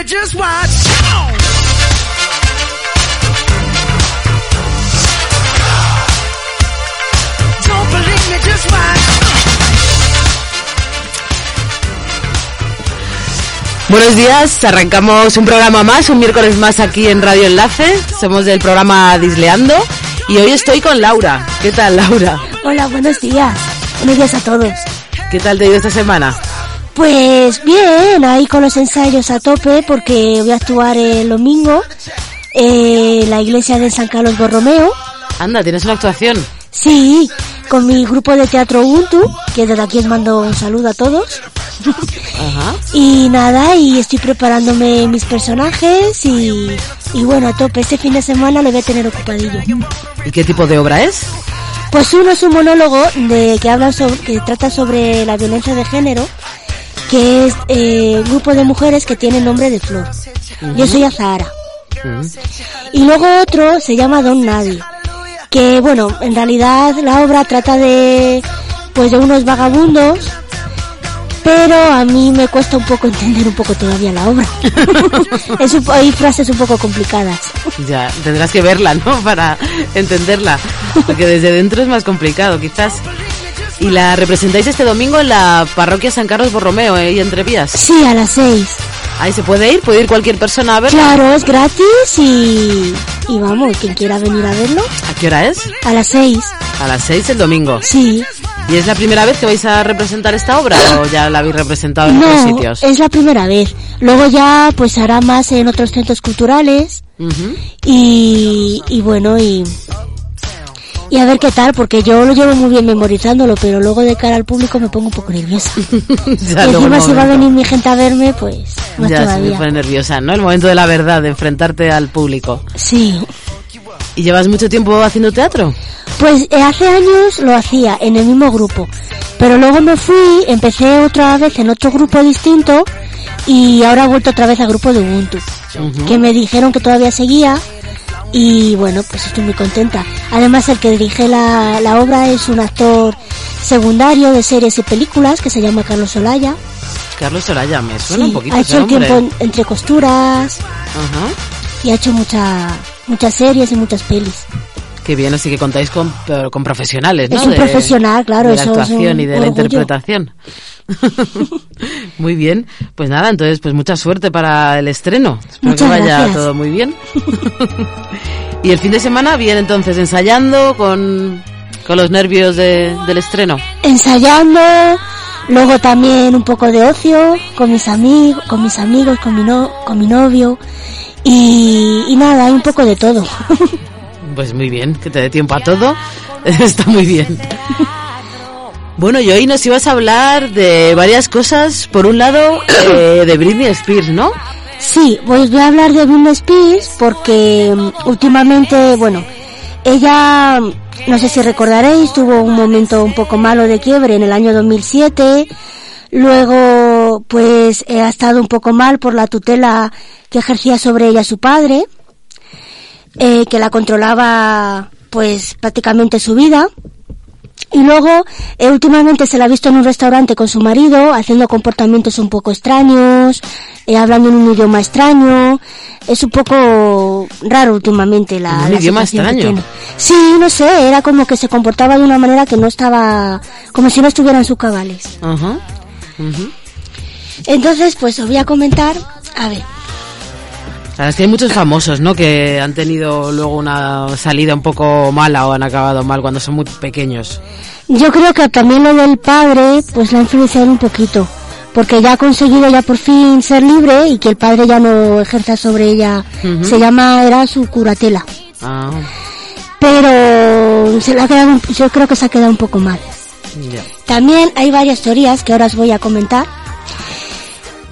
Me, just watch. Don't believe me, just watch. Buenos días, arrancamos un programa más, un miércoles más aquí en Radio Enlace. Somos del programa Disleando y hoy estoy con Laura. ¿Qué tal, Laura? Hola, buenos días. Buenos días a todos. ¿Qué tal te ha ido esta semana? Pues bien, ahí con los ensayos a tope porque voy a actuar el domingo en la iglesia de San Carlos Borromeo. Anda, ¿tienes una actuación? Sí, con mi grupo de teatro Ubuntu, que desde aquí os mando un saludo a todos. Ajá. y nada, y estoy preparándome mis personajes y, y bueno, a tope, este fin de semana lo voy a tener ocupadillo. ¿Y qué tipo de obra es? Pues uno es un monólogo de que habla sobre, que trata sobre la violencia de género que es eh, grupo de mujeres que tiene nombre de flor. Yo soy Azahara. Y luego otro se llama Don Nadie, que bueno, en realidad la obra trata de pues de unos vagabundos, pero a mí me cuesta un poco entender un poco todavía la obra. es hay frases un poco complicadas. Ya, tendrás que verla, ¿no? Para entenderla, porque desde dentro es más complicado, quizás. Y la representáis este domingo en la parroquia San Carlos Borromeo, ¿eh? ¿Y entre vías? Sí, a las seis. Ahí se puede ir, puede ir cualquier persona a verlo. Claro, es gratis y, y vamos, quien quiera venir a verlo. ¿A qué hora es? A las seis. A las seis el domingo. Sí. ¿Y es la primera vez que vais a representar esta obra o ya la habéis representado en otros sitios? es la primera vez. Luego ya pues hará más en otros centros culturales y, y bueno, y, y a ver qué tal, porque yo lo llevo muy bien memorizándolo, pero luego de cara al público me pongo un poco nerviosa. ya y encima si va a venir mi gente a verme, pues más ya se me pone nerviosa, ¿no? El momento de la verdad, de enfrentarte al público. Sí. ¿Y llevas mucho tiempo haciendo teatro? Pues eh, hace años lo hacía en el mismo grupo, pero luego me fui, empecé otra vez en otro grupo distinto y ahora he vuelto otra vez al grupo de Ubuntu, que me dijeron que todavía seguía y bueno, pues estoy muy contenta. Además, el que dirige la, la obra es un actor secundario de series y películas que se llama Carlos Solaya. Carlos Solaya, me suena un poquito. Ha hecho el tiempo entre costuras Ajá. y ha hecho mucha, muchas series y muchas pelis. Qué bien, así que contáis con, con profesionales, ¿no? Es un profesional, claro. De la actuación y de la interpretación. muy bien, pues nada, entonces pues mucha suerte para el estreno. Espero que vaya todo muy bien. y el fin de semana bien entonces ensayando con, con los nervios del estreno. Ensayando, luego también un poco de ocio con mis amigos, con mis amigos, con mi no, con mi novio y, y nada, hay un poco de todo. pues muy bien, que te dé tiempo a todo. Está muy bien. Bueno, y hoy nos ibas a hablar de varias cosas. Por un lado, eh, de Britney Spears, ¿no? Sí, pues voy a hablar de Britney Spears porque mm, últimamente, bueno, ella, no sé si recordaréis, tuvo un momento un poco malo de quiebre en el año 2007. Luego, pues, ha estado un poco mal por la tutela que ejercía sobre ella su padre, eh, que la controlaba, pues, prácticamente su vida Y luego, eh, últimamente se la ha visto en un restaurante con su marido, haciendo comportamientos un poco extraños, eh, hablando en un idioma extraño. Es un poco raro últimamente la. ¿Un la idioma extraño? Sí, no sé, era como que se comportaba de una manera que no estaba. como si no estuviera en sus cabales. Ajá. Entonces, pues os voy a comentar. A ver, La es que hay muchos famosos, ¿no? Que han tenido luego una salida un poco mala o han acabado mal cuando son muy pequeños. Yo creo que también lo del padre, pues la ha influenciado un poquito. Porque ya ha conseguido ya por fin ser libre y que el padre ya no ejerza sobre ella. Se llama, era su curatela. Ah, Pero se le ha quedado, yo creo que se ha quedado un poco mal. También hay varias teorías que ahora os voy a comentar.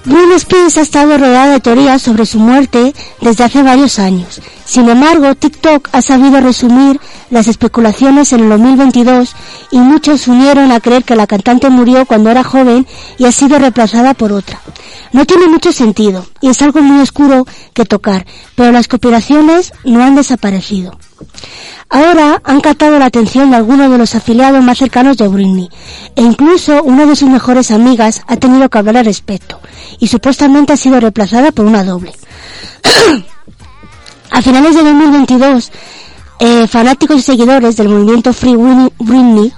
Britney Spears ha estado rodeada de teorías sobre su muerte desde hace varios años. Sin embargo, TikTok ha sabido resumir las especulaciones en el 2022 y muchos se unieron a creer que la cantante murió cuando era joven y ha sido reemplazada por otra. No tiene mucho sentido y es algo muy oscuro que tocar, pero las conspiraciones no han desaparecido. Ahora han captado la atención de algunos de los afiliados más cercanos de Britney, e incluso una de sus mejores amigas ha tenido que hablar al respecto, y supuestamente ha sido reemplazada por una doble. A finales de 2022, eh, fanáticos y seguidores del movimiento Free Britney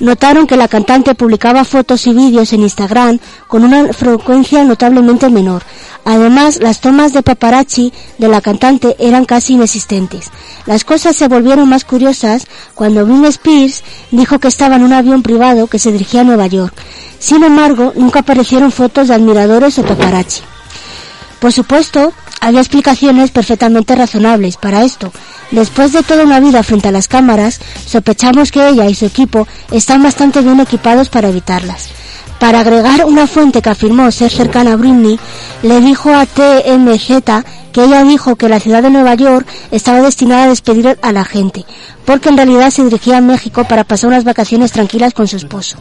notaron que la cantante publicaba fotos y vídeos en Instagram con una frecuencia notablemente menor. Además, las tomas de paparazzi de la cantante eran casi inexistentes. Las cosas se volvieron más curiosas cuando Britney Spears dijo que estaba en un avión privado que se dirigía a Nueva York. Sin embargo, nunca aparecieron fotos de admiradores o paparazzi. Por supuesto, había explicaciones perfectamente razonables para esto. Después de toda una vida frente a las cámaras, sospechamos que ella y su equipo están bastante bien equipados para evitarlas. Para agregar una fuente que afirmó ser cercana a Britney, le dijo a TMZ que ella dijo que la ciudad de Nueva York estaba destinada a despedir a la gente, porque en realidad se dirigía a México para pasar unas vacaciones tranquilas con su esposo.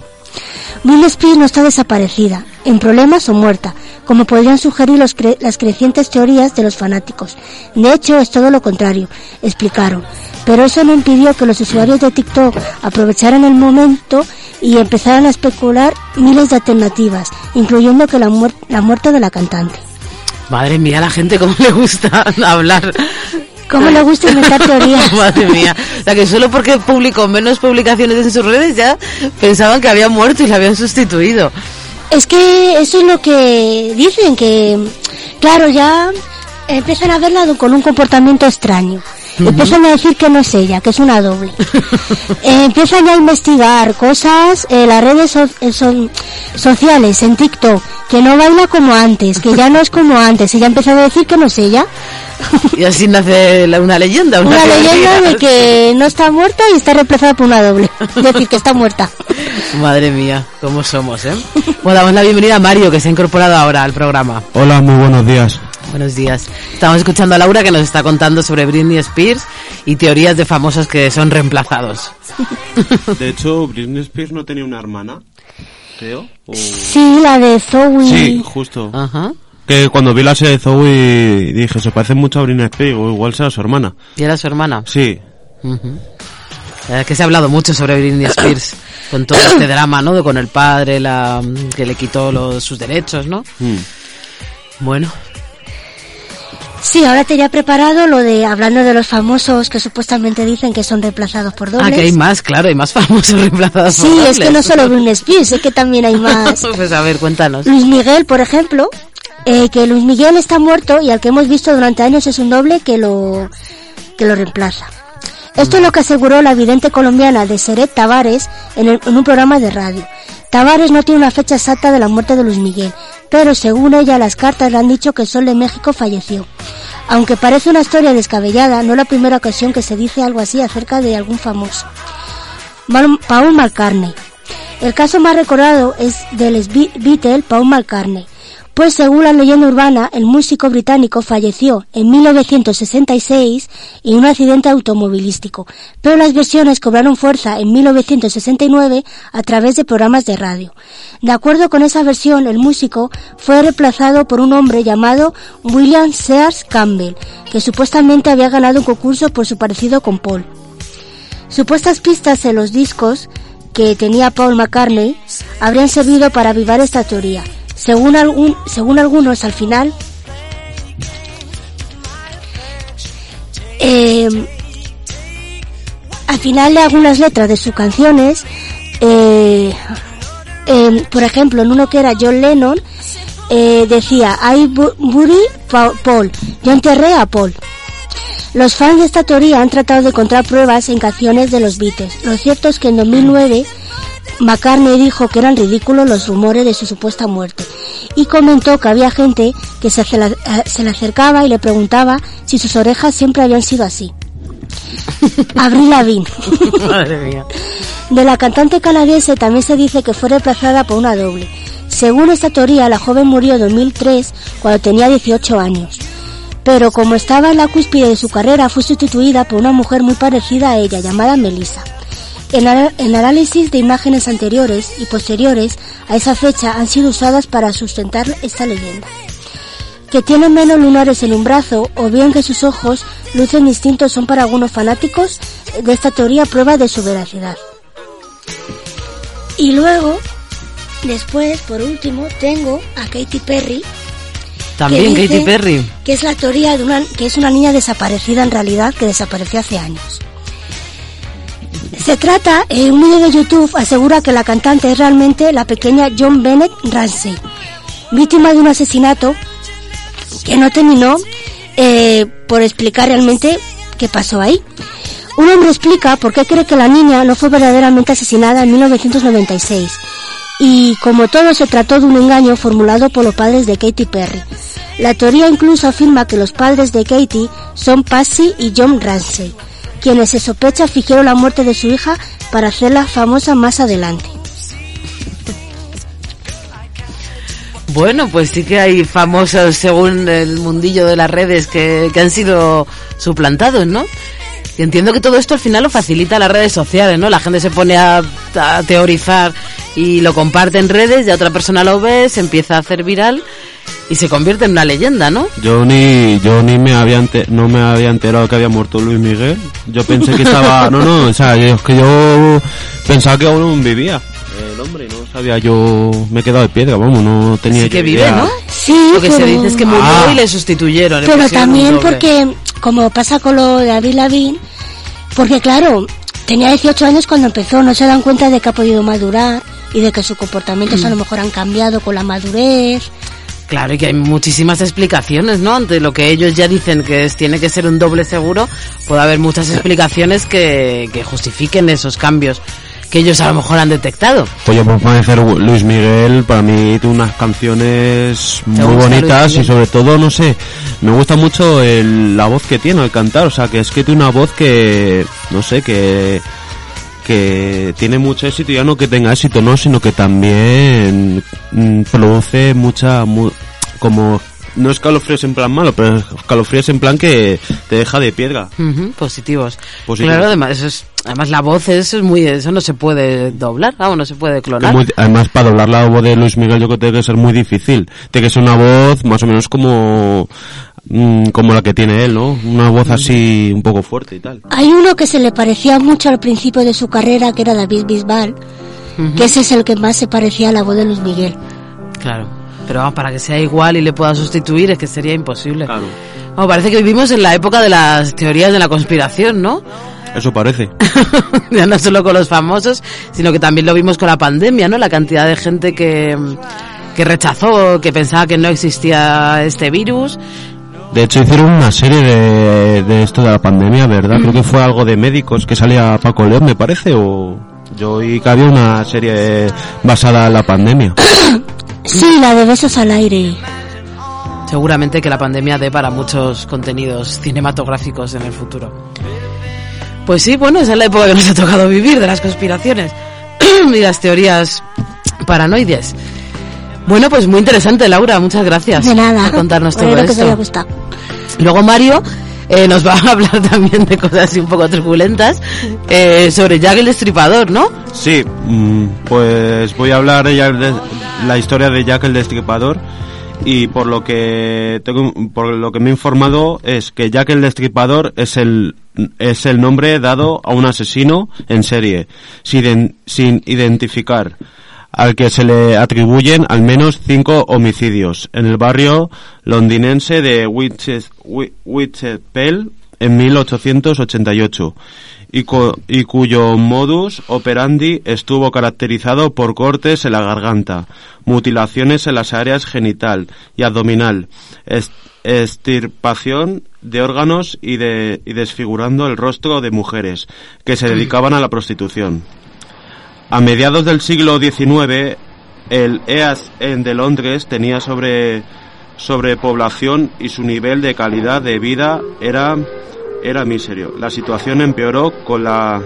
Britney Spears no está desaparecida, en problemas o muerta, como podrían sugerir los cre- las crecientes teorías de los fanáticos. De hecho, es todo lo contrario, explicaron. Pero eso no impidió que los usuarios de TikTok aprovecharan el momento y empezaran a especular miles de alternativas, incluyendo que la, muer- la muerte de la cantante. Madre mía, la gente cómo le gusta hablar. ¿Cómo le gusta inventar teorías? Madre mía. O sea, que solo porque publicó menos publicaciones en sus redes ya pensaban que había muerto y la habían sustituido. Es que eso es lo que dicen, que claro, ya empiezan a verla con un comportamiento extraño. Empiezan a decir que no es ella, que es una doble. Eh, empiezan ya a investigar cosas en las redes so- eh, son- sociales, en TikTok, que no baila como antes, que ya no es como antes. Ella empieza a decir que no es ella. Y así nace la- una leyenda. Una, Una leyenda de que no está muerta y está reemplazada por una doble. Es decir, que está muerta. Madre mía, cómo somos, ¿eh? Bueno, damos la bienvenida a Mario, que se ha incorporado ahora al programa. Hola, muy buenos días. Buenos días. Estamos escuchando a Laura que nos está contando sobre Britney Spears y teorías de famosos que son reemplazados. De hecho, Britney Spears no tenía una hermana, creo. o- Sí, la de Zoe. Sí, justo. Ajá. Que cuando vi la serie de Zoe dije, se parece mucho a Britney Spears, o igual sea su hermana. ¿Y era su hermana? Sí. Ujú. La verdad es que se ha hablado mucho sobre Britney Spears con todo este drama, ¿no? De con el padre, la que le quitó los, sus derechos, ¿no? Mm. Bueno, Sí, ahora tenía preparado lo de hablando de los famosos que supuestamente dicen que son reemplazados por dobles. ah, que hay más, claro, hay más famosos reemplazados por Sí, es que no dobles. solo Britney Spears, es que también hay más. pues a ver, cuéntanos. Luis Miguel, por ejemplo, eh, que Luis Miguel está muerto y al que hemos visto durante años es un doble que lo que lo reemplaza. Esto es lo que aseguró la vidente colombiana de Seret Tavares en, el- en un programa de radio. Tavares no tiene una fecha exacta de la muerte de Luis Miguel, pero según ella las cartas le han dicho que el Sol de México falleció. Aunque parece una historia descabellada, no es la primera ocasión que se dice algo así acerca de algún famoso. Paul McCartney. El caso más recordado es del Beatle Paul McCartney, pues según la leyenda urbana, el músico británico falleció en 1966 en un accidente automovilístico, pero las versiones cobraron fuerza en 1969 a través de programas de radio. De acuerdo con esa versión, el músico fue reemplazado por un hombre llamado William Sears Campbell, que supuestamente había ganado un concurso por su parecido con Paul. Supuestas pistas en los discos que tenía Paul McCartney habrían servido para avivar esta teoría. Según, algún, según algunos, al final, eh, al final de algunas letras de sus canciones, eh, por ejemplo, en uno que era John Lennon, eh, decía, I bu- buried Pa- Paul, yo enterré a Paul. Los fans de esta teoría han tratado de encontrar pruebas en canciones de los Beatles. Lo cierto es que en 2009 McCartney dijo que eran ridículos los rumores de su supuesta muerte y comentó que había gente que se, eh, se le acercaba y le preguntaba si sus orejas siempre habían sido así. Avril Lavigne. Madre mía. De la cantante canadiense también se dice que fue reemplazada por una doble. Según esta teoría, la joven murió en 2003 cuando tenía 18 años. Pero como estaba en la cúspide de su carrera, fue sustituida por una mujer muy parecida a ella, llamada Melissa. En, análisis de imágenes anteriores y posteriores a esa fecha han sido usadas para sustentar esta leyenda. Que tiene menos lunares en un brazo o bien que sus ojos lucen distintos son para algunos fanáticos de esta teoría prueba de su veracidad. Y luego, después, por último, tengo a Katy Perry, También Katy Perry. que es la teoría de una, que es una niña desaparecida en realidad, que desapareció hace años. Se trata, en un vídeo de YouTube asegura que la cantante es realmente la pequeña John Bennett Ramsey, víctima de un asesinato que no terminó eh, por explicar realmente qué pasó ahí. Un hombre explica por qué cree que la niña no fue verdaderamente asesinada en 1996. Y como todo se trató de un engaño formulado por los padres de Katy Perry. La teoría incluso afirma que los padres de Katy son Patsy y John Ramsey, quienes se sospecha fingieron la muerte de su hija para hacerla famosa más adelante. Bueno, pues sí que hay famosos según el mundillo de las redes que, que han sido suplantados, ¿no? Y entiendo que todo esto al final lo facilita las redes sociales, ¿no? La gente se pone a, teorizar y lo comparte en redes, ya otra persona lo ve, se empieza a hacer viral y se convierte en una leyenda, ¿no? Yo ni, yo ni me había no me había enterado que había muerto Luis Miguel. Yo pensé que estaba, no, no, o sea, es que yo pensaba que aún vivía. El hombre, no sabía yo, me he quedado de piedra, vamos, no tenía que vive, idea. ¿no? Sí, Lo que se dice es que murió Ah. y le sustituyeron. le Pero también porque, como pasa con lo de Avril Lavigne, porque claro, tenía 18 años cuando empezó, no se dan cuenta de que ha podido madurar y de que sus comportamientos a lo mejor han cambiado con la madurez. Claro, y que hay muchísimas explicaciones, ¿no? Ante lo que ellos ya dicen que es, tiene que ser un doble seguro, puede haber muchas explicaciones que, que justifiquen esos cambios que ellos a lo mejor han detectado. Pues yo por parecer Luis Miguel, para mí tiene unas canciones muy bonitas y sobre todo, no sé, me gusta mucho el- la voz que tiene al cantar, o sea, que es que tiene una voz que, no sé, que que tiene mucho éxito, ya no que tenga éxito, no, sino que también mm, produce mucha, mu- como, no escalofríos en plan malo, pero escalofríos en plan que te deja de piedra. Ujú, positivos. Positivos. Claro, además, eso es, además la voz eso es muy, eso no se puede doblar, vamos, no se puede Es clonar. muy- además, para doblar la voz de Luis Miguel yo creo que tiene que ser muy difícil. Tiene que ser una voz más o menos como, mm, como la que tiene él, ¿no? Una voz así un poco fuerte y tal. Hay uno que se le parecía mucho al principio de su carrera, que era David Bisbal, Ujú, que ese es el que más se parecía a la voz de Luis Miguel. Claro. Pero vamos, para que sea igual y le pueda sustituir es que sería imposible. Claro. Parece que vivimos en la época de las teorías de la conspiración, ¿no? Eso parece. ya no solo con los famosos, sino que también lo vimos con la pandemia, ¿no? La cantidad de gente que, que rechazó, que pensaba que no existía este virus. De hecho, hicieron una serie de, de esto de la pandemia, ¿verdad? Creo que fue algo de médicos que salía Paco León, me parece, o yo oí que había una serie basada en la pandemia. Sí, la de besos al aire. Seguramente que la pandemia dé para muchos contenidos cinematográficos en el futuro. Pues sí, bueno, esa es la época que nos ha tocado vivir de las conspiraciones y las teorías paranoides. Bueno, pues muy interesante, Laura, muchas gracias De nada. por contarnos todo Espero que os haya esto. gustado. Luego Mario eh, nos va a hablar también de cosas así un poco turbulentas eh, sobre Jack el Destripador, ¿no? Sí, mm, pues voy a hablar de la historia de Jack el Destripador y por lo que tengo, por lo que me he informado es que Jack el Destripador es el es el nombre dado a un asesino en serie sin, sin identificar al que se le atribuyen al menos cinco homicidios en el barrio londinense de Whitechapel en 1888 y, y, cuyo modus operandi estuvo caracterizado por cortes en la garganta, mutilaciones en las áreas genital y abdominal, extirpación de órganos y, de, y desfigurando el rostro de mujeres que se dedicaban a la prostitución. A mediados del siglo XIX, el EAS de Londres tenía sobre sobrepoblación y su nivel de calidad de vida era era miserio. La situación empeoró con la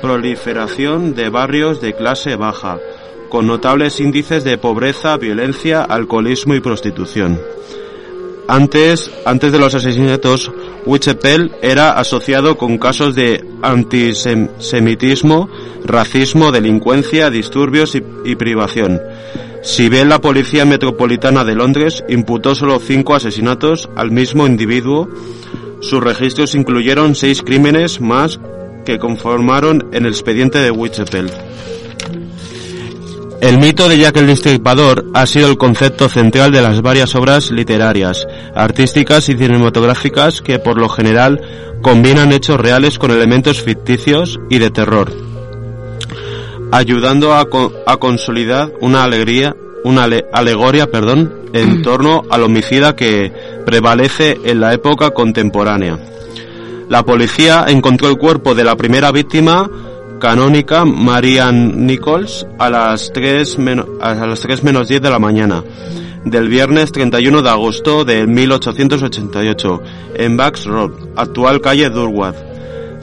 proliferación de barrios de clase baja, con notables índices de pobreza, violencia, alcoholismo y prostitución. Antes, antes de los asesinatos, Whitechapel era asociado con casos de antisemitismo, racismo, delincuencia, disturbios y, privación. Si bien la Policía Metropolitana de Londres imputó solo cinco asesinatos al mismo individuo, sus registros incluyeron seis crímenes más que conformaron el expediente de Whitechapel. El mito de Jack el Destripador ha sido el concepto central de las varias obras literarias, artísticas y cinematográficas que por lo general combinan hechos reales con elementos ficticios y de terror, ayudando a, a consolidar una alegría, una alegoria, perdón, en torno al homicida que prevalece en la época contemporánea. La policía encontró el cuerpo de la primera víctima canónica, Marian Nichols, a las 3 menos, a las 3 menos 10 de la mañana del viernes 31 de agosto de 1888 en Bax Road, actual calle Durward.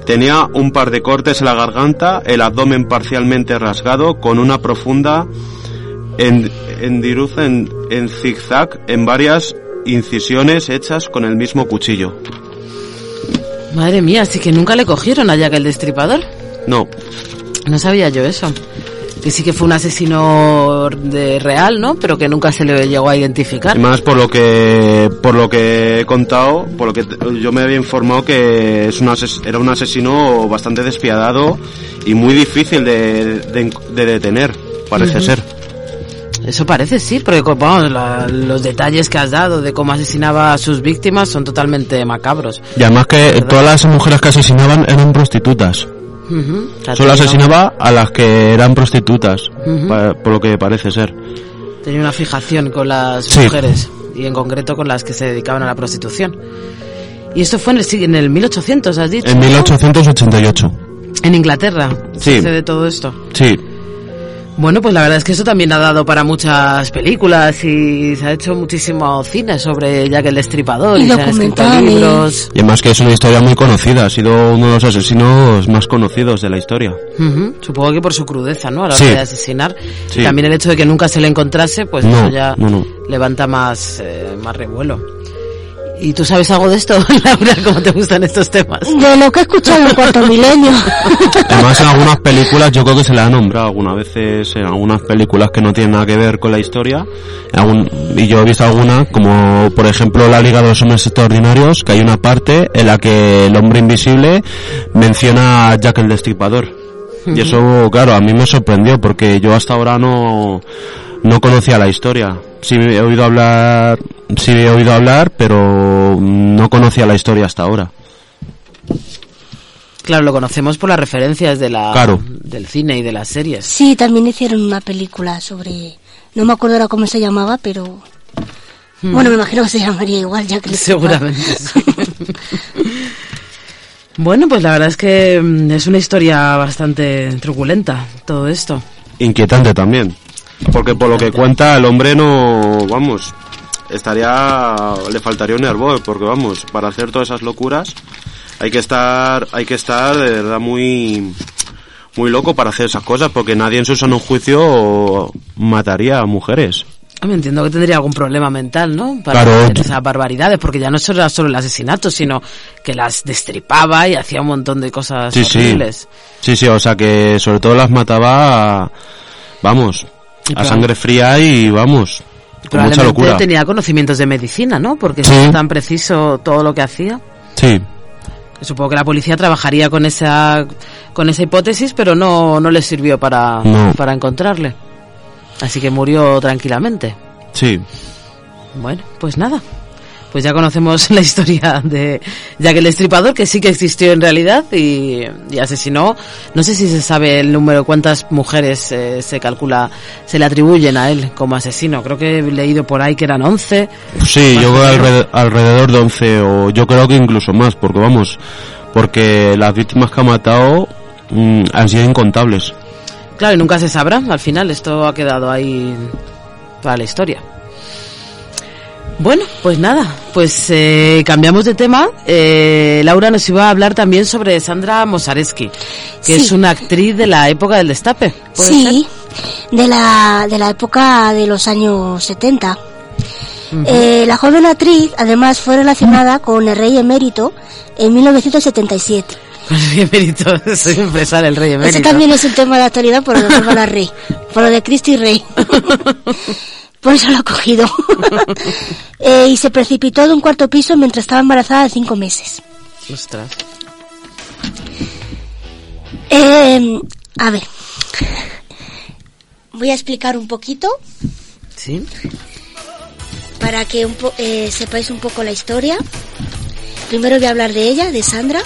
Tenía un par de cortes en la garganta, el abdomen parcialmente rasgado con una profunda endiruza en, en zigzag en varias incisiones hechas con el mismo cuchillo. Madre mía, así que nunca le cogieron a Jack el Destripador. No. No sabía yo eso. Que sí que fue un asesino de real, ¿no? Pero que nunca se le llegó a identificar. Y más por lo que por lo que he contado, por lo que yo me había informado que es un era un asesino bastante despiadado y muy difícil de, de, detener, parece ser. Eso parece, sí, porque los detalles que has dado de cómo asesinaba a sus víctimas son totalmente macabros. Y además que todas las mujeres que asesinaban eran prostitutas. Solo asesinaba a las que eran prostitutas, por lo que parece ser. Tenía una fijación con las mujeres y en concreto con las que se dedicaban a la prostitución. Y esto fue en el, en el 1800, has dicho. En 1888. En Inglaterra. Sí. de todo esto. Sí. Bueno, pues la verdad es que eso también ha dado para muchas películas y se ha hecho muchísimo cine sobre Jack el Destripador y, y se han escrito libros. Y además que es una historia muy conocida, ha sido uno de los asesinos más conocidos de la historia. Supongo que por su crudeza, ¿no? A la hora de asesinar. Y también el hecho de que nunca se le encontrase, pues eso ya levanta más, eh, más revuelo. ¿Y tú sabes algo de esto, Laura? ¿Cómo te gustan estos temas? De lo que he escuchado en el cuarto milenio. Además, en algunas películas yo creo que se le ha nombrado algunas veces, en algunas películas que no tienen nada que ver con la historia. y yo he visto algunas, como por ejemplo La Liga de los Hombres Extraordinarios, que hay una parte en la que el hombre invisible menciona a Jack el Destripador. Y eso, claro, a mí me sorprendió porque yo hasta ahora no, no conocía la historia. Sí he oído hablar, sí he oído hablar, pero no conocía la historia hasta ahora. Claro, lo conocemos por las referencias de la, claro. del cine y de las series. Sí, también hicieron una película sobre, no me acuerdo ahora cómo se llamaba, pero hmm. bueno, me imagino que se llamaría igual, ya que seguramente. Bueno, pues la verdad es que mm, es una historia bastante truculenta todo esto. Inquietante también. Porque por lo que cuenta el hombre no, vamos, estaría, le faltaría un hervor, porque vamos, para hacer todas esas locuras hay que estar, hay que estar de verdad muy, muy loco para hacer esas cosas, porque nadie en su sano juicio mataría a mujeres. Me entiendo que tendría algún problema mental, ¿no? Para hacer esas barbaridades, porque ya no era solo el asesinato, sino que las destripaba y hacía un montón de cosas sí, horribles. Sí. sí, sí, o sea que sobre todo las mataba, vamos, a sangre fría y vamos. Con mucha Probablemente locura. tenía conocimientos de medicina, ¿no? Porque Sí. es tan preciso todo lo que hacía. Sí, Supongo que la policía trabajaría con esa con esa hipótesis, pero no, no le sirvió para, No. para encontrarle. Así que murió tranquilamente. sí. Bueno, pues nada. Pues ya conocemos la historia de Jack el Destripador, que sí que existió en realidad y, y asesinó. No sé si se sabe el número, cuántas mujeres eh, se calcula, se le atribuyen a él como asesino. Creo que he leído por ahí que eran 11. Sí, yo creo alrededor, alrededor de 11 o yo creo que incluso más, porque vamos, porque las víctimas que ha matado mm, han sido incontables. Claro, y nunca se sabrá. Al final esto ha quedado ahí para la historia. Bueno, pues nada, pues eh, cambiamos de tema. Eh, Laura nos iba a hablar también sobre Sandra Mosareski, que Sí. es una actriz de la época del destape. ¿puede Sí, de la, de la época de los años 70. Eh, la joven actriz, además, fue relacionada con el rey emérito en 1977. ser? Con el rey emérito, soy empresario, el rey emérito. Ese también es un tema de actualidad por lo de Rey, por lo de Cristo y Rey. Por eso lo ha cogido. Eh, y se precipitó de un cuarto piso mientras estaba embarazada de cinco meses. Ostras. Eh, a ver, voy a explicar un poquito ¿Sí? para que un po- eh, sepáis un poco la historia. Primero voy a hablar de ella, de Sandra.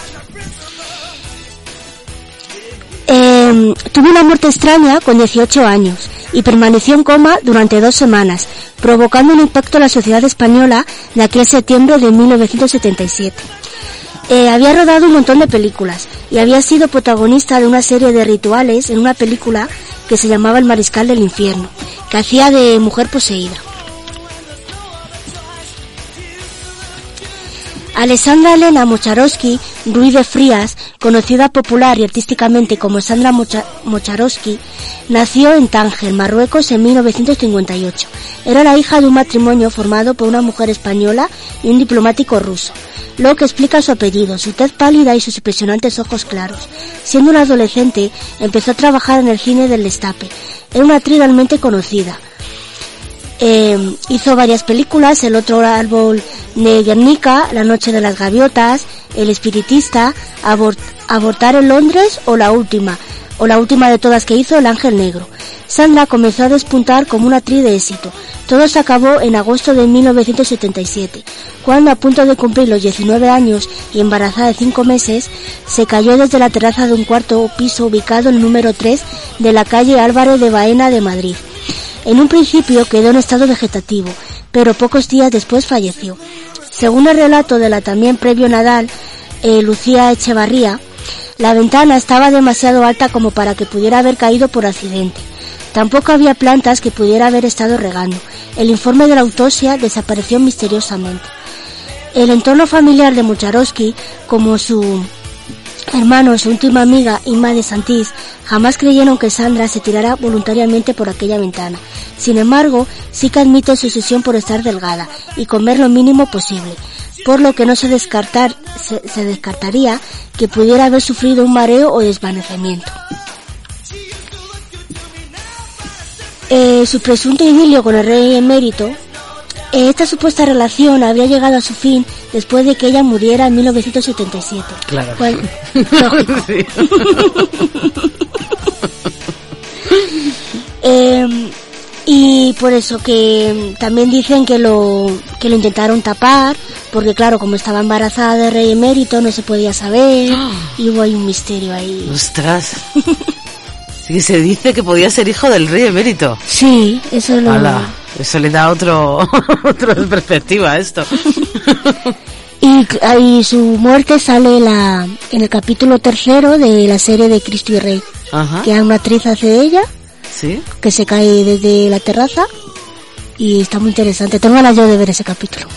Eh, tuvo una muerte extraña con 18 años y permaneció en coma durante dos semanas, provocando un impacto en la sociedad española de aquel septiembre de 1977. Eh, había rodado un montón de películas y había sido protagonista de una serie de rituales en una película que se llamaba El Mariscal del Infierno, que hacía de mujer poseída. Alessandra Elena Mocharowski Ruiz de Frías, conocida popular y artísticamente como Sandra Mocha- nació en Tánger, Marruecos en 1958. Era la hija de un matrimonio formado por una mujer española y un diplomático ruso, lo que explica su apellido, su tez pálida y sus impresionantes ojos claros. Siendo una adolescente, empezó a trabajar en el cine del Destape. Era una actriz realmente conocida. Eh, hizo varias películas, El otro árbol de Guernica, La noche de las gaviotas, El espiritista, Abor- Abortar en Londres o la última, o la última de todas que hizo, El ángel negro. Sandra comenzó a despuntar como una actriz de éxito. Todo se acabó en agosto de 1977, cuando a punto de cumplir los 19 años y embarazada de 5 meses, se cayó desde la terraza de un cuarto piso ubicado en el número 3 de la calle Álvarez de Baena de Madrid. En un principio quedó en estado vegetativo, pero pocos días después falleció. Según el relato de la también previo Nadal, eh, Lucía Echevarría, la ventana estaba demasiado alta como para que pudiera haber caído por accidente. Tampoco había plantas que pudiera haber estado regando. El informe de la autopsia desapareció misteriosamente. El entorno familiar de Mucharowski, como su hermano, su última amiga, Inma de Santís, jamás creyeron que Sandra se tirara voluntariamente por aquella ventana. Sin embargo, sí que admite su obsesión por estar delgada y comer lo mínimo posible, por lo que no se, descartar, se, descartaría que pudiera haber sufrido un mareo o desvanecimiento. Eh, su presunto idilio con el rey emérito esta supuesta relación habría llegado a su fin después de que ella muriera en 1977. Claro. Bueno, lógico. Sí. Eh, y por eso que también dicen que lo que lo intentaron tapar, porque claro, como estaba embarazada de rey emérito no se podía saber y hubo ahí un misterio ahí. Ostras. Sí, se dice que podía ser hijo del rey emérito. Sí, eso lo Hala, eso le da otro, otra perspectiva a esto. y, y su muerte sale la en el capítulo tercero de la serie de Cristo y Rey, Ajá. que una actriz hace de ella Sí. que se cae desde la terraza y está muy interesante. Tengo ganas yo de ver ese capítulo.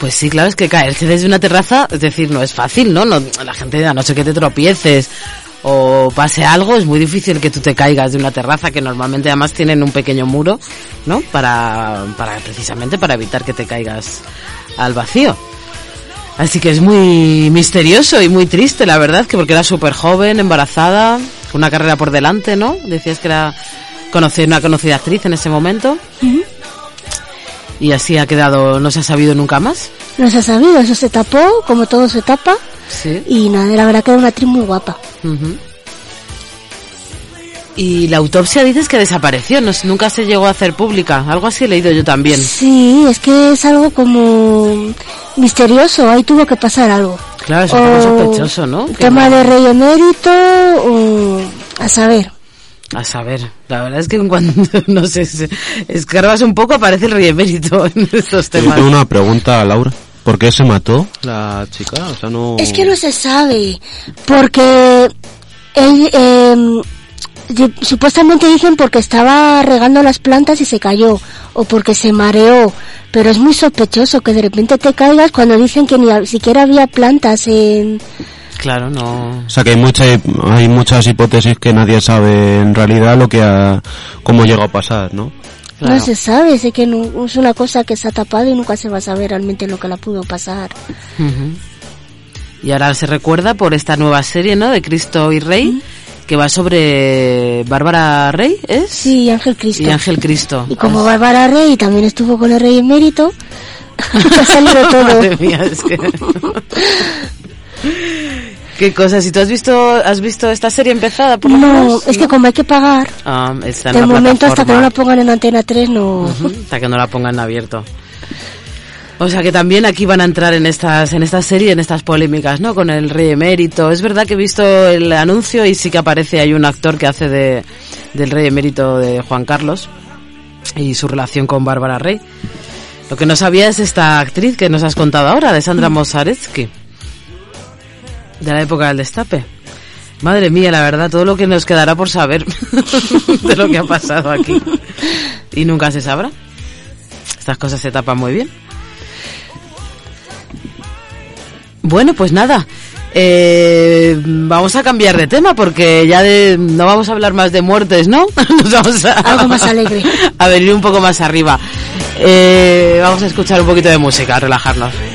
Pues sí, claro, es que caerse desde una terraza, es decir, no es fácil, ¿no? no la gente, a no ser que te tropieces o pase algo, es muy difícil que tú te caigas de una terraza que normalmente además tienen un pequeño muro, ¿no? Para, para precisamente para evitar que te caigas al vacío. Así que es muy misterioso y muy triste, la verdad, que porque era súper joven, embarazada, una carrera por delante, ¿no? Decías que era conocer una conocida actriz en ese momento. Y así ha quedado, no se ha sabido nunca más. No se ha sabido, eso se tapó, como todo se tapa. Sí. Y nada, la verdad que era una actriz muy guapa. Y la autopsia dices que desapareció, no, nunca se llegó a hacer pública. Algo así he leído yo también. Sí, es que es algo como misterioso, ahí tuvo que pasar algo. Claro, es un poco sospechoso, ¿no? Tema de rey emérito, o a saber. A saber, la verdad es que en cuanto, no sé, se- escarbas un poco aparece el rey emérito en estos Yo temas. tengo una pregunta, Laura. ¿Por qué se mató la chica? O sea, no... Es que no se sabe, porque él, eh, supuestamente dicen porque estaba regando las plantas y se cayó, o porque se mareó, pero es muy sospechoso que de repente te caigas cuando dicen que ni siquiera había plantas en... Claro, no. O sea que hay, mucha, hay muchas hipótesis que nadie sabe en realidad lo que ha, cómo llegó a pasar, ¿no? Claro. No se sabe, sé que no- es una cosa que se ha tapado y nunca se va a saber realmente lo que la pudo pasar. Y ahora se recuerda por esta nueva serie, ¿no? De Cristo y Rey, que va sobre Bárbara Rey, ¿es? Sí, Ángel Cristo. Y Ángel Cristo. Y como Bárbara Rey también estuvo con el rey emérito, ha salido todo. Madre mía, es que... Qué cosas. ¿Y tú has visto, has visto esta serie empezada por No, es que como hay que pagar, Ah, está en de la momento hasta que no la pongan en Antena 3 no... Hasta que no la pongan en abierto. O sea que también aquí van a entrar en estas, en esta serie, en estas polémicas, ¿no? Con el rey emérito. Es verdad que he visto el anuncio y sí que aparece, hay un actor que hace de, del rey emérito de Juan Carlos y su relación con Bárbara Rey. Lo que no sabía es esta actriz que nos has contado ahora, de Sandra Mosaretsky, de la época del destape. Madre mía, la verdad, todo lo que nos quedará por saber de lo que ha pasado aquí. Y nunca se sabrá. Estas cosas se tapan muy bien. Bueno, pues nada. Eh, vamos a cambiar de tema porque ya de, no vamos a hablar más de muertes, ¿no? Nos vamos a, Algo más alegre. A venir un poco más arriba. Eh, vamos a escuchar un poquito de música, a relajarnos.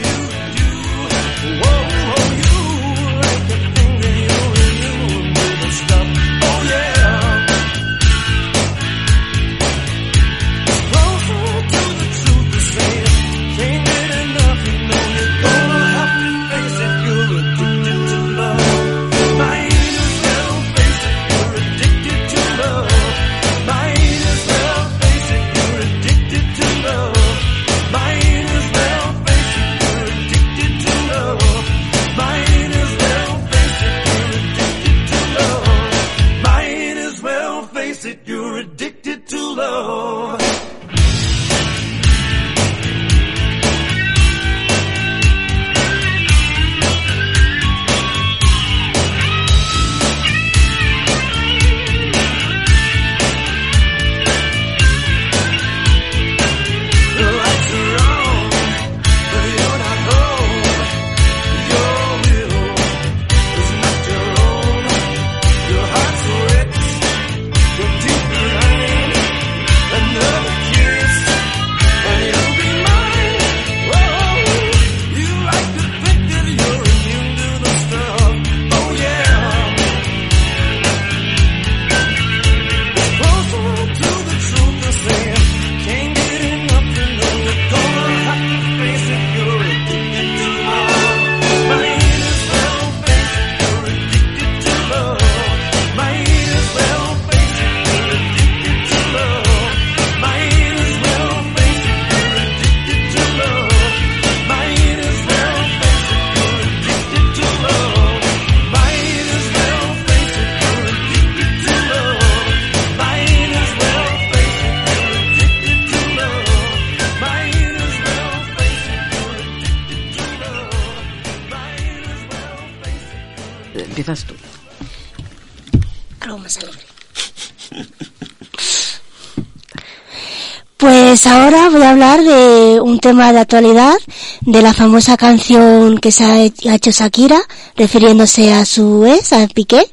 Pues ahora voy a hablar de un tema de actualidad, de la famosa canción que se ha he- ha hecho Shakira, refiriéndose a su ex, a Piqué,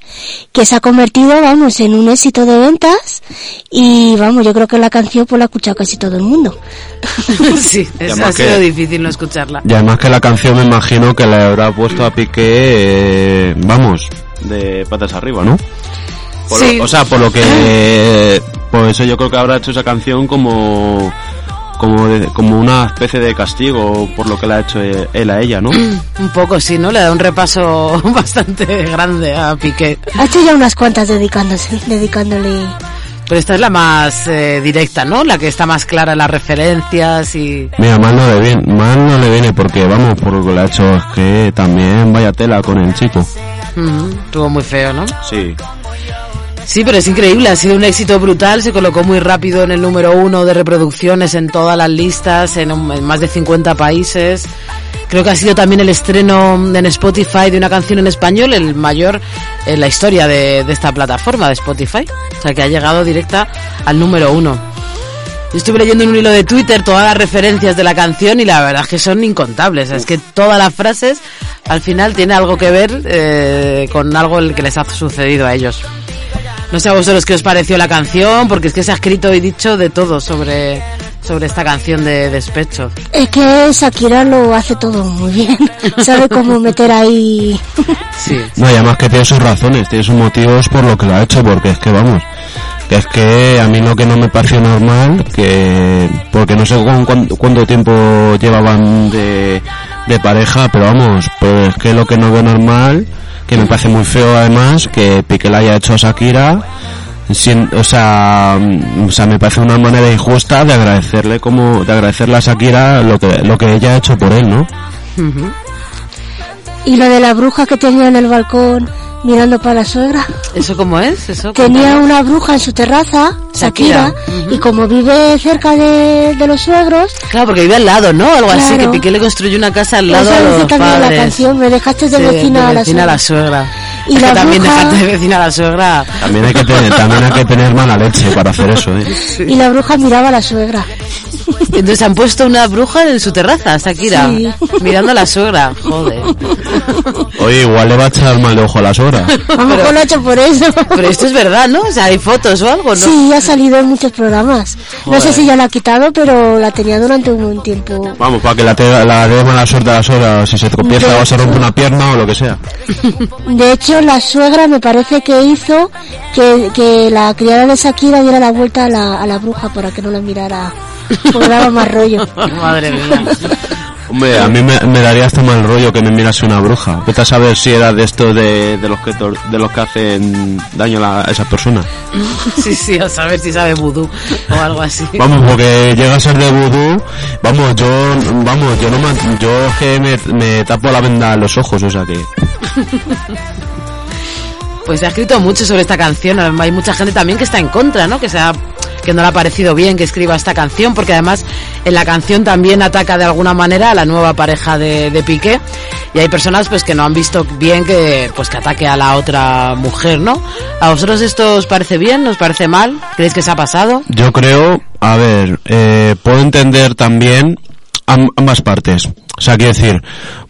que se ha convertido, vamos, en un éxito de ventas y, vamos, yo creo que la canción pues la ha escuchado casi todo el mundo. sí, Y es, además ha sido que- difícil no escucharla. Y además que la canción me imagino que le habrá puesto a Piqué, eh, vamos, de patas arriba, ¿no? Por lo- Sí. o sea, por lo que... Por eso yo creo que habrá hecho esa canción como... como, de- como una especie de castigo por lo que le ha hecho él a ella, ¿no? Un poco, sí, ¿no? Le da un repaso bastante grande a Piqué. Ha hecho ya unas cuantas dedicándose, dedicándole. Pero esta es la más eh, directa, ¿no? La que está más clara en las referencias y... Mira, mal no le viene, mal no le viene porque, vamos, por lo que le ha hecho es que también vaya tela con el chico. Ujú, Estuvo muy feo, ¿no? Sí. Sí, pero es increíble, ha sido un éxito brutal, se colocó muy rápido en el número uno de reproducciones en todas las listas, en, un- en más de 50 países. Creo que ha sido también el estreno en Spotify de una canción en español, el mayor en la historia de, de esta plataforma de Spotify. O sea, que ha llegado directa al número uno. Yo estuve leyendo en un hilo de Twitter todas las referencias de la canción y la verdad es que son incontables. Es que todas las frases al final tienen algo que ver eh, con algo el que les ha sucedido a ellos. No sé a vosotros qué os pareció la canción, porque es que se ha escrito y dicho de todo sobre, sobre esta canción de despecho. Es que Shakira lo hace todo muy bien. Sabe cómo meter ahí. Sí. No, y además que tiene sus razones, tiene sus motivos por lo que lo ha hecho, porque es que vamos, que es que a mí lo que no me pareció normal, que porque no sé cuán- cuán- cuánto tiempo llevaban de, de pareja, pero vamos, pues es que lo que no veo normal, que me parece muy feo además, que Piqué le haya hecho a Shakira, sin- o sea, o sea, me parece una manera injusta de agradecerle como, de agradecerle a Shakira lo que, lo que ella ha hecho por él, ¿no? Y lo de la bruja que tenía en el balcón mirando para la suegra. ¿Eso cómo es? ¿Eso Tenía una bruja en su terraza, Shakira. Shakira, y como vive cerca de, de los suegros, Claro, porque vive al lado, ¿no? Algo así, Claro. que Piqué le construyó una casa al lado eso a dice los también padres. la canción, me dejaste de Sí, vecina, a la vecina a suegra. la suegra. Y Es la que también bruja- dejarte de vecina a la suegra. También hay que tener, también hay que tener mala leche para hacer eso, ¿eh? Y la bruja miraba a la suegra. Entonces han puesto una bruja en su terraza, Shakira, Sí. mirando a la suegra. Joder. Oye, igual le va a echar mal de ojo a la sobra. A lo mejor lo ha hecho por eso. Pero esto es verdad, ¿no? O sea, hay fotos o algo, ¿no? Sí, ha salido en muchos programas. No sé si ya la ha quitado, pero la tenía durante un buen tiempo. Vamos, para que la, te, la dé mala suerte a la sobra, si se tropieza o se rompe una pierna o lo que sea. De hecho, la suegra me parece que hizo que, que la criada de Shakira diera la vuelta a la, a la bruja para que no la mirara. Porque daba más rollo. Madre mía. Hombre, a mí me, me daría hasta mal rollo que me mirase una bruja. Vete a saber si era de estos de, de los que tor- de los que hacen daño a, la- a esas personas. Sí, sí, a saber si sabe vudú o algo así. Vamos, porque llega a ser de vudú. Vamos, yo, vamos, yo no me, yo es que me, me tapo la venda en los ojos, o sea que. Pues se ha escrito mucho sobre esta canción. Hay mucha gente también que está en contra, ¿no? Que se ha- que no le ha parecido bien que escriba esta canción, porque además en la canción también ataca de alguna manera a la nueva pareja de, de Piqué. Y hay personas pues que no han visto bien que pues que ataque a la otra mujer, ¿no? ¿A vosotros esto os parece bien? ¿Os parece mal? ¿Creéis que se ha pasado? Yo creo, a ver, eh, puedo entender también am- ambas partes. O sea, quiero decir,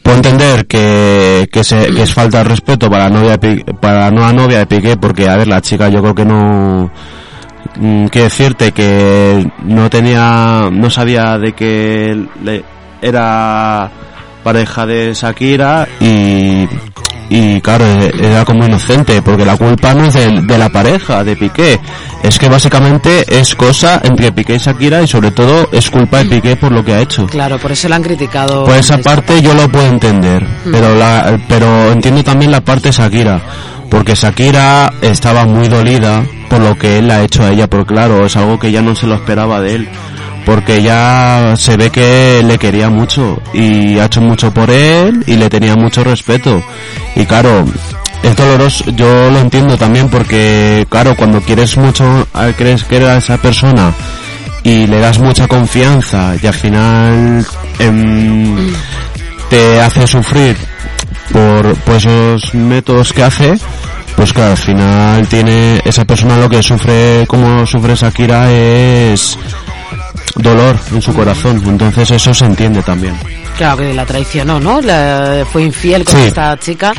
puedo entender que, que, se, que es falta de respeto para la, novia de Pi- para la nueva novia de Piqué, porque, a ver, la chica yo creo que no... mm, Quiero decirte que no tenía, no sabía de que le- era pareja de Shakira y, y claro, era como inocente, porque la culpa no es de, de la pareja, de Piqué, es que básicamente es cosa entre Piqué y Shakira y sobre todo es culpa de Piqué por lo que ha hecho. Claro, por eso la han criticado. Por esa esta parte yo lo puedo entender, pero la, pero entiendo también la parte de Shakira, porque Shakira estaba muy dolida por lo que él ha hecho a ella, porque claro, es algo que ya no se lo esperaba de él, porque ya se ve que le quería mucho y ha hecho mucho por él y le tenía mucho respeto. Y claro, es doloroso, yo lo entiendo también porque claro, cuando quieres mucho, crees que a esa persona y le das mucha confianza y al final em, te hace sufrir por, por esos métodos que hace, pues claro, al final tiene esa persona lo que sufre, como sufre Shakira es dolor en su corazón, entonces eso se entiende también. Claro que la traicionó, ¿no? La- fue infiel con Sí. esta chica.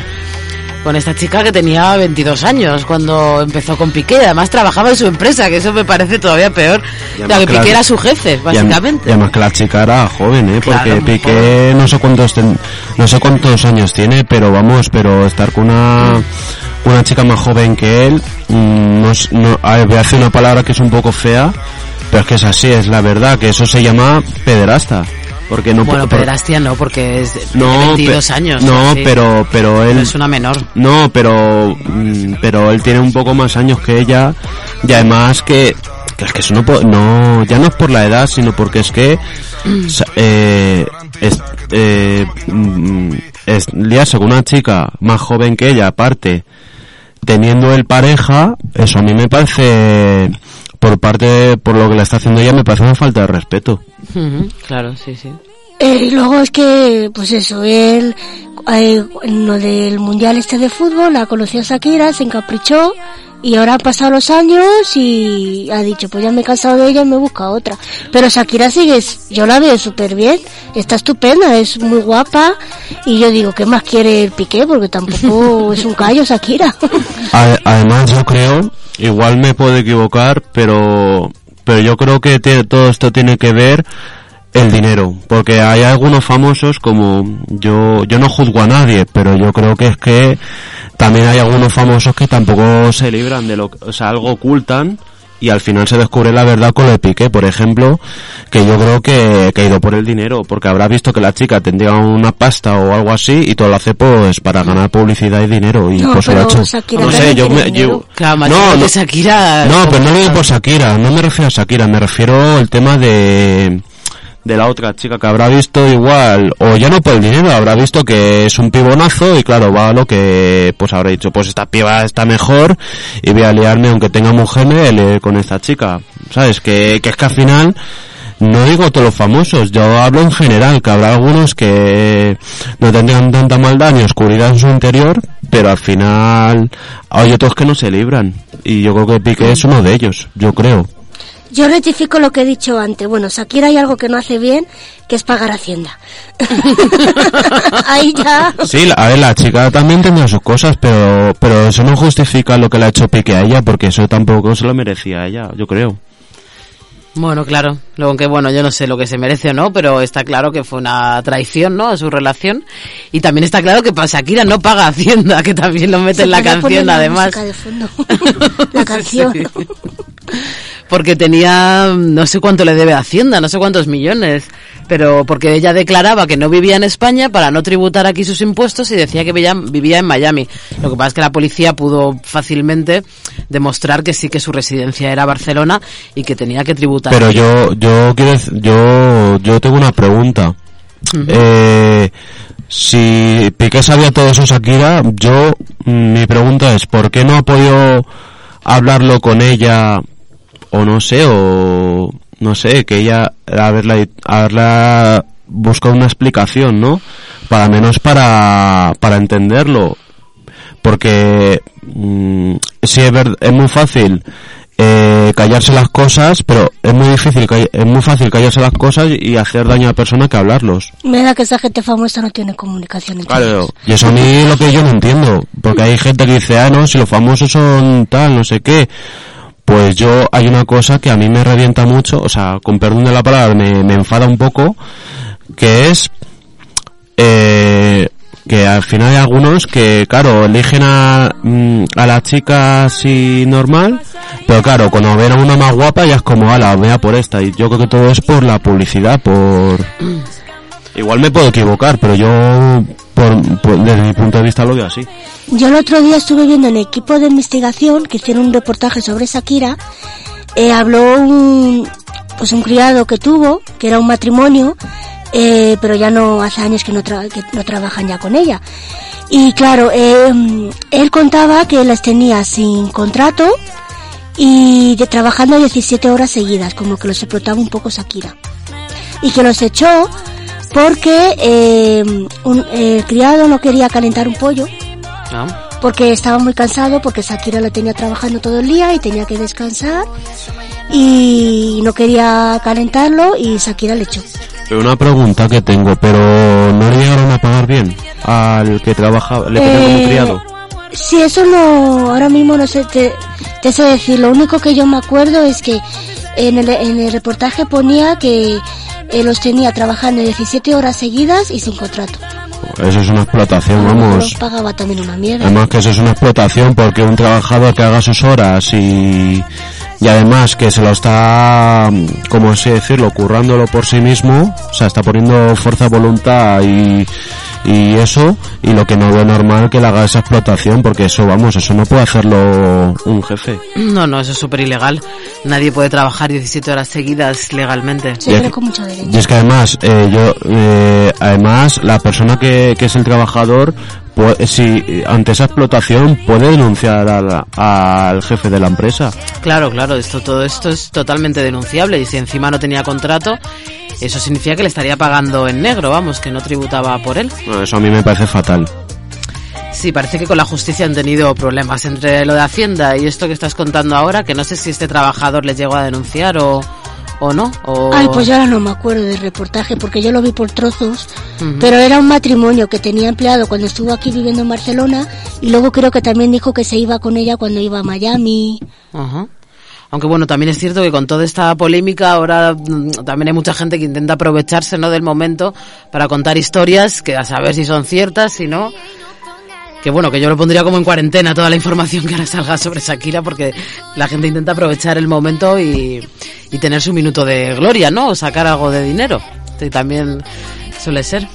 Con esta chica que tenía 22 años cuando empezó con Piqué. Además trabajaba en su empresa, que eso me parece todavía peor. Ya que que la- Piqué era su jefe, básicamente. Y además que la chica era joven, ¿eh? Porque Claro, Piqué no sé cuántos ten- no sé cuántos años tiene, pero vamos, pero estar con una una chica más joven que él, mm, no, no- a ver, voy a decir una palabra que es un poco fea, Pero es que es así, es la verdad, que eso se llama pederasta. Porque no Bueno, pederastia no, porque es de no, 22 pe- años. No, pero pero él Pero es una menor. No, pero mm, pero él tiene un poco más años que ella y además que que es que eso no no ya no es por la edad, sino porque es que sa- eh, es, eh, mm, es liarse con una chica más joven que ella, aparte teniendo el pareja, eso a mí me parece por parte por lo que le está haciendo ella me parece una falta de respeto. Claro, sí, sí. Eh, y luego es que, pues eso, él, eh, en lo del mundial este de fútbol, la conoció a Shakira, se encaprichó, y ahora han pasado los años y ha dicho, pues ya me he cansado de ella y me busca otra. Pero Shakira sigue, yo la veo súper bien, está estupenda, es muy guapa, y yo digo, ¿qué más quiere el Piqué? Porque tampoco es un callo Shakira. Además, yo creo, igual me puedo equivocar, pero, pero yo creo que todo esto tiene que ver el dinero, porque hay algunos famosos como yo, yo no juzgo a nadie, pero yo creo que es que también hay algunos famosos que tampoco se libran de lo, que- o sea, algo ocultan y al final se descubre la verdad con lo de Piqué, por ejemplo, que yo creo que, que ha ido por el dinero, porque habrá visto que la chica tendría una pasta o algo así y todo lo hace pues para ganar publicidad y dinero y No, pues lo ha pero hecho. Shakira no sé, yo me, yo, Claro, no, no, Shakira. no, pero no lo digo por Shakira, no me refiero a Shakira, me refiero al tema de de la otra chica que habrá visto igual, o ya no por el dinero, habrá visto que es un pibonazo y claro, va a lo que pues habrá dicho, pues esta piba está mejor y voy a liarme aunque tenga mujer, con esta chica, ¿sabes? Que, que es que al final no digo todos los famosos, yo hablo en general, que habrá algunos que no tendrían tanta maldad ni oscuridad en su interior, pero al final hay otros que no se libran. Y yo creo que Piqué es uno de ellos, yo creo. Yo rectifico lo que he dicho antes. Bueno, Shakira hay algo que no hace bien, que es pagar Hacienda. Ahí ya. Sí, la- a ver, la chica también tendrá sus cosas, pero, pero eso no justifica lo que le ha hecho Piqué a ella, porque eso tampoco se lo merecía a ella, yo creo. Bueno, claro. Luego que, bueno, yo no sé lo que se merece o no, pero está claro que fue una traición, ¿no? A su relación. Y también está claro que Shakira no paga Hacienda, que también lo mete en la Se puede poner canción, la además. música de fondo. la canción. Sí. Porque tenía, no sé cuánto le debe a Hacienda, no sé cuántos millones, pero porque ella declaraba que no vivía en España para no tributar aquí sus impuestos y decía que vivía, vivía en Miami. Lo que pasa es que la policía pudo fácilmente demostrar que sí que su residencia era Barcelona y que tenía que tributar. Pero aquí. yo, yo quiero, yo, yo tengo una pregunta. Eh, si Piqué sabía todo eso Shakira, yo, mm, mi pregunta es, ¿por qué no ha podido hablarlo con ella, o no sé, o no sé, que ella, haberla, haberla buscado una explicación, ¿no? Para menos para, para entenderlo. Porque, mm, sí es, ver- es muy fácil, eh, callarse las cosas, pero es muy difícil, es muy fácil callarse las cosas y hacer daño a la persona que hablarlos. Me da que esa gente famosa no tiene comunicación Claro, y eso a mí lo que yo no entiendo, porque hay gente que dice, ah, no, si los famosos son tal, no sé qué. Pues yo, hay una cosa que a mí me revienta mucho, o sea, con perdón de la palabra, me, me enfada un poco, que es, eh, que al final hay algunos que, claro, eligen a, mm, a la chica así normal, pero claro, cuando ven a una más guapa ya es como, ala, vea por esta, y yo creo que todo es por la publicidad, por... Igual me puedo equivocar, pero yo, por, por- desde mi punto de vista, lo veo así. Yo el otro día estuve viendo en el equipo de investigación que hicieron un reportaje sobre Shakira. Eh, habló un, pues un criado que tuvo, que era un matrimonio, eh, pero ya no hace años que no, tra- que no trabajan ya con ella. Y claro, eh, él contaba que las tenía sin contrato y de, trabajando 17 horas seguidas, como que los explotaba un poco Shakira. Y que los echó porque eh, un- el criado no quería calentar un pollo ¿no? porque estaba muy cansado, porque Shakira la tenía trabajando todo el día y tenía que descansar y no quería calentarlo y Shakira le echó. Una pregunta que tengo, pero ¿no le llegaron a pagar bien al que trabajaba, le tenían como Eh, criado? Sí, eso no, ahora mismo no sé, te, te sé decir, lo único que yo me acuerdo es que en el, en el reportaje ponía que eh, los tenía trabajando 17 horas seguidas y sin contrato. Eso es una explotación, Los vamos. pagaba también una mierda. Además que eso es una explotación porque un trabajador que haga sus horas y, y además que se lo está, como así decirlo, currándolo por sí mismo, o sea, está poniendo fuerza voluntad y, y eso, y lo que no veo normal que le haga esa explotación, porque eso, vamos, eso no puede hacerlo un jefe. No, no, eso es súper ilegal. Nadie puede trabajar 17 horas seguidas legalmente. Sí, Y pero es- con mucho derecho. Y es que además, eh, yo, eh, además, la persona que, que es el trabajador, si ante esa explotación puede denunciar al, al jefe de la empresa. Claro, claro, esto, todo esto es totalmente denunciable y si encima no tenía contrato, eso significa que le estaría pagando en negro, vamos, que no tributaba por él. Eso a mí me parece fatal. Sí, parece que con la justicia han tenido problemas entre lo de Hacienda y esto que estás contando ahora, que no sé si este trabajador les llegó a denunciar o, o no. O... Ay, pues yo ahora no me acuerdo del reportaje porque yo lo vi por trozos, pero era un matrimonio que tenía empleado cuando estuvo aquí viviendo en Barcelona y luego creo que también dijo que se iba con ella cuando iba a Miami. Ajá. Aunque bueno, también es cierto que con toda esta polémica ahora mm, también hay mucha gente que intenta aprovecharse ¿no? del momento para contar historias que a saber si son ciertas, si no. Que bueno, que yo lo pondría como en cuarentena toda la información que ahora salga sobre Shakira porque la gente intenta aprovechar el momento y, y tener su minuto de gloria, ¿no? O sacar algo de dinero. Que también suele ser.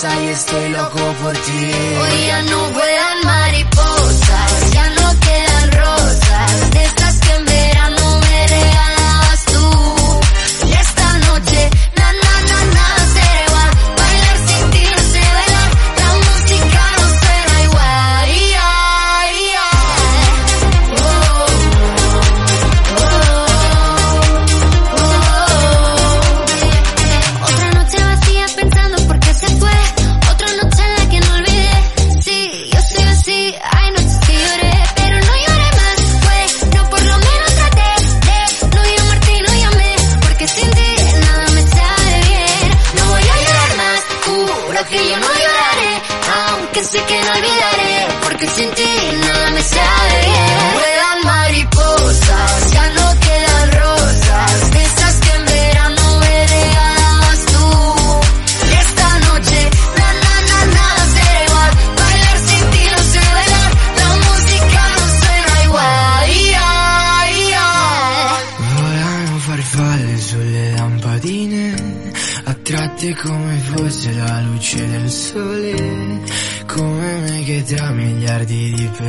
Cabeza y estoy loco por ti. Hoy ya no vuelan mariposas,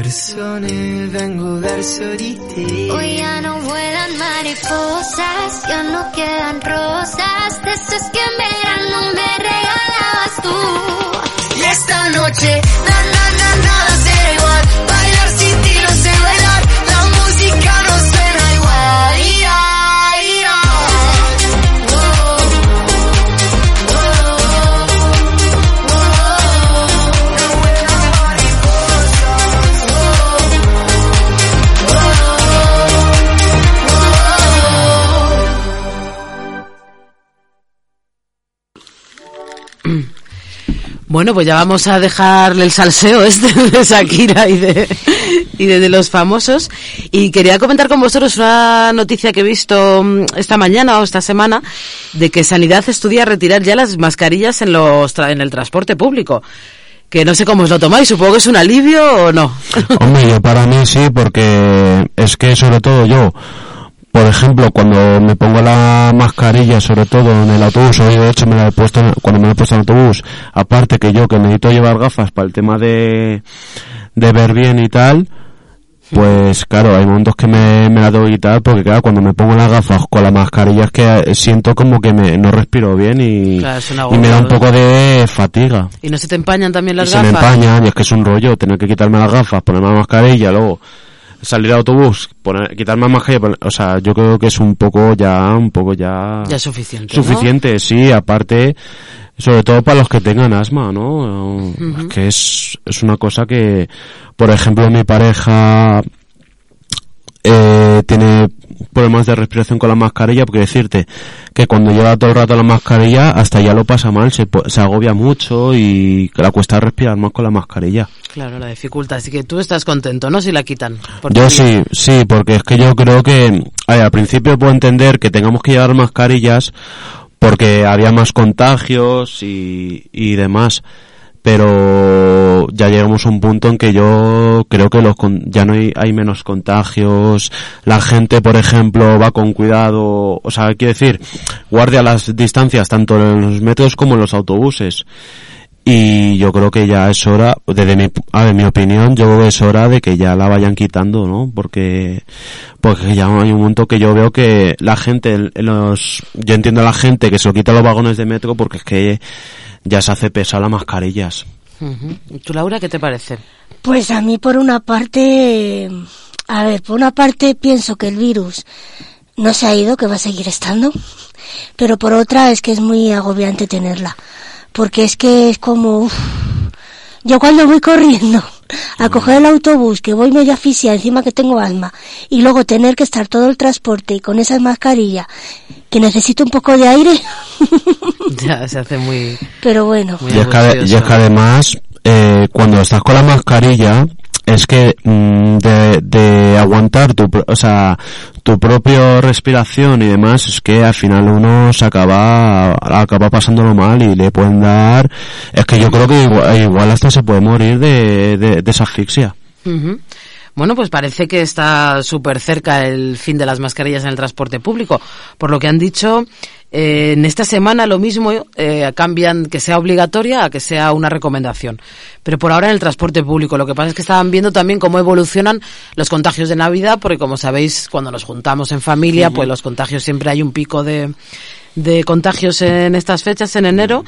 persone vengo verso. Hoy ya no vuelan mariposas, ya no quedan rosas, de que en verano me regalabas tú. Y esta noche, na na nada será igual, Bueno, pues ya vamos a dejarle el salseo este de Shakira y de, y de, los famosos. Y quería comentar con vosotros una noticia que he visto mm, esta mañana o esta semana de que Sanidad estudia retirar ya las mascarillas en, los en el transporte público. Que no sé cómo os lo tomáis, supongo que es un alivio o no. Hombre, yo para mí sí, porque es que sobre todo yo, por ejemplo, cuando me pongo la mascarilla, sobre todo en el autobús, hoy de hecho me la he puesto en- cuando me la he puesto en el autobús, aparte que yo que necesito llevar gafas para el tema de, de ver bien y tal, pues claro, hay momentos que me, me la doy y tal, porque claro, cuando me pongo las gafas con la mascarilla es que siento como que me, no respiro bien y, Claro, me da un poco de fatiga. ¿Y no se te empañan también las y se me gafas? empañan y es que es un rollo tener que quitarme las gafas, ponerme la mascarilla, luego salir al autobús, poner, quitarme la mascarilla, o sea, yo creo que es un poco ya, un poco ya... Ya suficiente. ¿no? Suficiente, sí, aparte, sobre todo para los que tengan asma, ¿no? Es que es, es una cosa que, por ejemplo, mi pareja eh, tiene problemas de respiración con la mascarilla, porque decirte que cuando lleva todo el rato la mascarilla, hasta ya lo pasa mal, se, se agobia mucho y la cuesta respirar más con la mascarilla. Claro, la dificultad. Así que tú estás contento, ¿no? Si la quitan. Yo sí, sí, porque es que yo creo que a ver, al principio puedo entender que tengamos que llevar mascarillas porque había más contagios y, y demás, pero ya llegamos a un punto en que yo creo que los ya no hay, hay menos contagios, la gente, por ejemplo, va con cuidado, o sea, quiero decir, guardia las distancias tanto en los metros como en los autobuses. Y yo creo que ya es hora, desde mi, a ver, mi opinión, yo creo que es hora de que ya la vayan quitando, ¿no? Porque, porque ya hay un momento que yo veo que la gente, en en los, yo entiendo a la gente que se lo quita los vagones de metro porque es que ya se hace pesar las mascarillas. Ujú. ¿Y ¿Tú, Laura, qué te parece? Pues a mí por una parte, a ver, por una parte pienso que el virus no se ha ido, que va a seguir estando, pero por otra es que es muy agobiante tenerla, porque es que es como, uf, yo cuando voy corriendo a coger el autobús, que voy medio asfixia, encima que tengo asma, y luego tener que estar todo el transporte y con esas mascarillas, que necesito un poco de aire, Ya se hace muy... pero bueno. Muy Y es que, ade- y es que además, eh, cuando estás con la mascarilla, es que mm, de, de aguantar tu, o sea, tu propia respiración y demás, es que al final uno se acaba, acaba pasándolo mal y le pueden dar, es que yo creo que igual, igual hasta se puede morir de, de, esa asfixia. Bueno, pues parece que está súper cerca el fin de las mascarillas en el transporte público. Por lo que han dicho, eh, en esta semana lo mismo eh, cambian que sea obligatoria a que sea una recomendación. Pero por ahora en el transporte público. Lo que pasa es que estaban viendo también cómo evolucionan los contagios de Navidad, porque como sabéis, cuando nos juntamos en familia, pues los contagios siempre hay un pico de, de contagios en estas fechas, en enero.